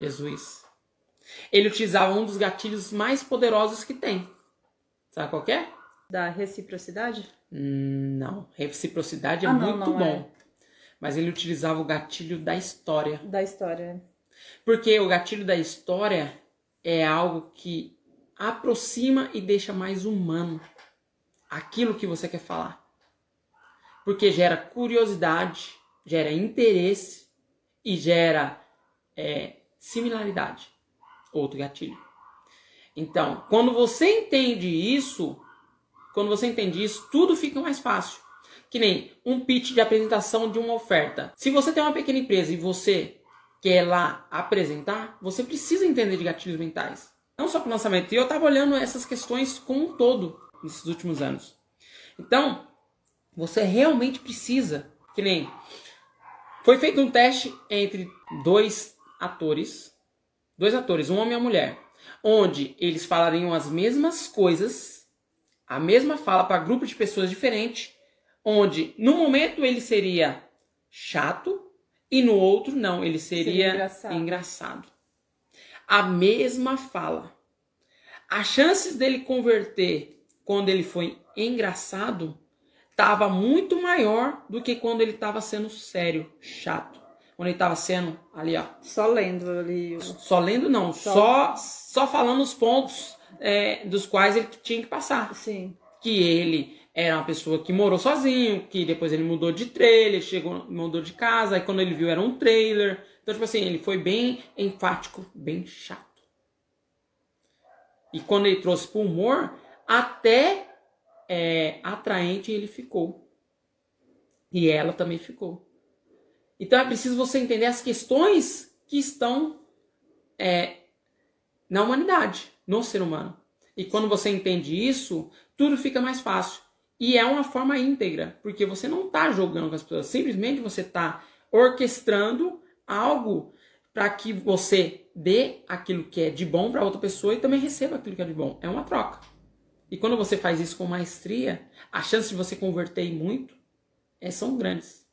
Jesus. Ele utilizava um dos gatilhos mais poderosos que tem. Sabe qual que é? Da reciprocidade? Não. Reciprocidade é Ah, não, muito não bom. Mas ele utilizava o gatilho da história. Da história. Porque o gatilho da história é algo que aproxima e deixa mais humano aquilo que você quer falar. Porque gera curiosidade, gera interesse e gera é, similaridade. Outro gatilho. Então, quando você entende isso, quando você entende isso, tudo fica mais fácil. Que nem um pitch de apresentação de uma oferta. Se você tem uma pequena empresa e você quer lá apresentar, você precisa entender de gatilhos mentais. Não só para o lançamento. E eu estava olhando essas questões como um todo nesses últimos anos. Então, você realmente precisa. Que nem. Foi feito um teste entre dois atores. Dois atores, um homem e uma mulher. Onde eles falariam as mesmas coisas, a mesma fala para grupo de pessoas diferentes. Onde no momento ele seria chato e no outro não, ele seria, Seria engraçado. engraçado. A mesma fala. As chances dele converter quando ele foi engraçado estava muito maior do que quando ele estava sendo sério, chato. Quando ele estava sendo ali, ó, Só lendo ali. só lendo não, Só- só só falando os pontos é, dos quais ele tinha que passar Sim. que ele era uma pessoa que morou sozinho, que depois ele mudou de trailer, chegou, mudou de casa, aí quando ele viu era um trailer. Então, tipo assim, ele foi bem enfático, bem chato. E quando ele trouxe pro humor, até é, atraente ele ficou. E ela também ficou. Então é preciso você entender as questões que estão é, na humanidade, no ser humano. E quando você entende isso, tudo fica mais fácil. E é uma forma íntegra, porque você não está jogando com as pessoas, simplesmente você está orquestrando algo para que você dê aquilo que é de bom para outra pessoa e também receba aquilo que é de bom. É uma troca. E quando você faz isso com maestria, as chances de você converter muito é, são grandes.